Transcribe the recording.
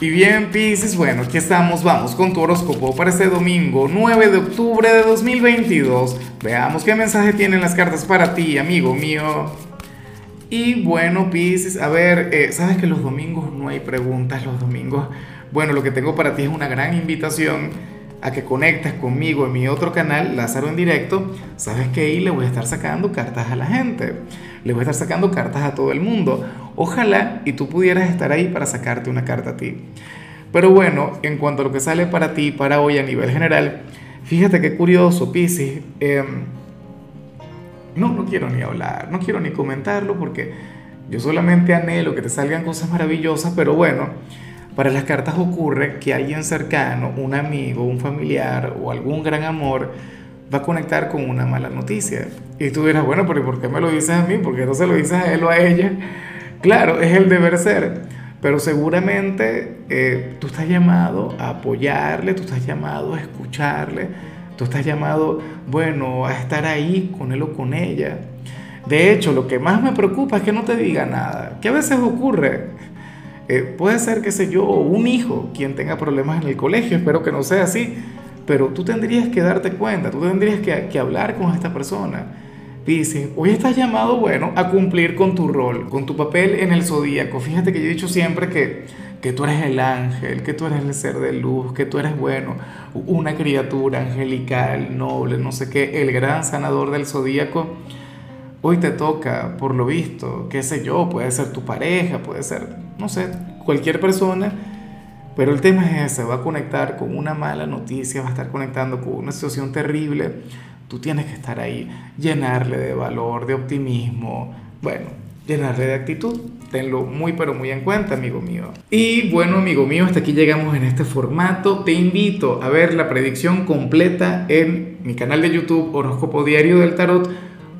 Y bien, Pisces, bueno, aquí estamos, vamos con tu horóscopo para este domingo 9 de octubre de 2022. Veamos qué mensaje tienen las cartas para ti, amigo mío. Y bueno, Pisces, a ver, eh, sabes que los domingos no hay preguntas, los domingos. Bueno, lo que tengo para ti es una gran invitación a que conectes conmigo en mi otro canal, Lázaro en directo. Sabes que ahí le voy a estar sacando cartas a la gente le voy a estar sacando cartas a todo el mundo. Ojalá y tú pudieras estar ahí para sacarte una carta a ti. Pero bueno, en cuanto a lo que sale para ti, para hoy a nivel general, fíjate qué curioso, Piscis. Em, no, no quiero ni hablar, no quiero ni comentarlo porque yo solamente anhelo que te salgan cosas maravillosas, pero bueno, para las cartas ocurre que alguien cercano, un amigo, un familiar o algún gran amor, va a conectar con una mala noticia. Y tú dirás, bueno, pero ¿por qué me lo dices a mí? ¿Por qué no se lo dices a él o a ella? Claro, es el deber ser. Pero seguramente eh, tú estás llamado a apoyarle, tú estás llamado a escucharle, tú estás llamado, bueno, a estar ahí con él o con ella. De hecho, lo que más me preocupa es que no te diga nada, que a veces ocurre. Eh, puede ser, qué sé yo, un hijo quien tenga problemas en el colegio, espero que no sea así, pero tú tendrías que darte cuenta, tú tendrías que, hablar con esta persona. Dice, hoy estás llamado, bueno, a cumplir con tu rol, con tu papel en el zodíaco. Fíjate que yo he dicho siempre que, que tú eres el ángel, que tú eres el ser de luz, que tú eres, bueno, una criatura angelical, noble, no sé qué, el gran sanador del zodíaco. Hoy te toca, por lo visto, qué sé yo, puede ser tu pareja, puede ser, no sé, cualquier persona pero el tema es ese, va a conectar con una mala noticia, va a estar conectando con una situación terrible. Tú tienes que estar ahí, llenarle de valor, de optimismo, bueno, llenarle de actitud. Tenlo muy pero muy en cuenta, amigo mío. Y bueno, amigo mío, hasta aquí llegamos en este formato. Te invito a ver la predicción completa en mi canal de YouTube Horóscopo Diario del Tarot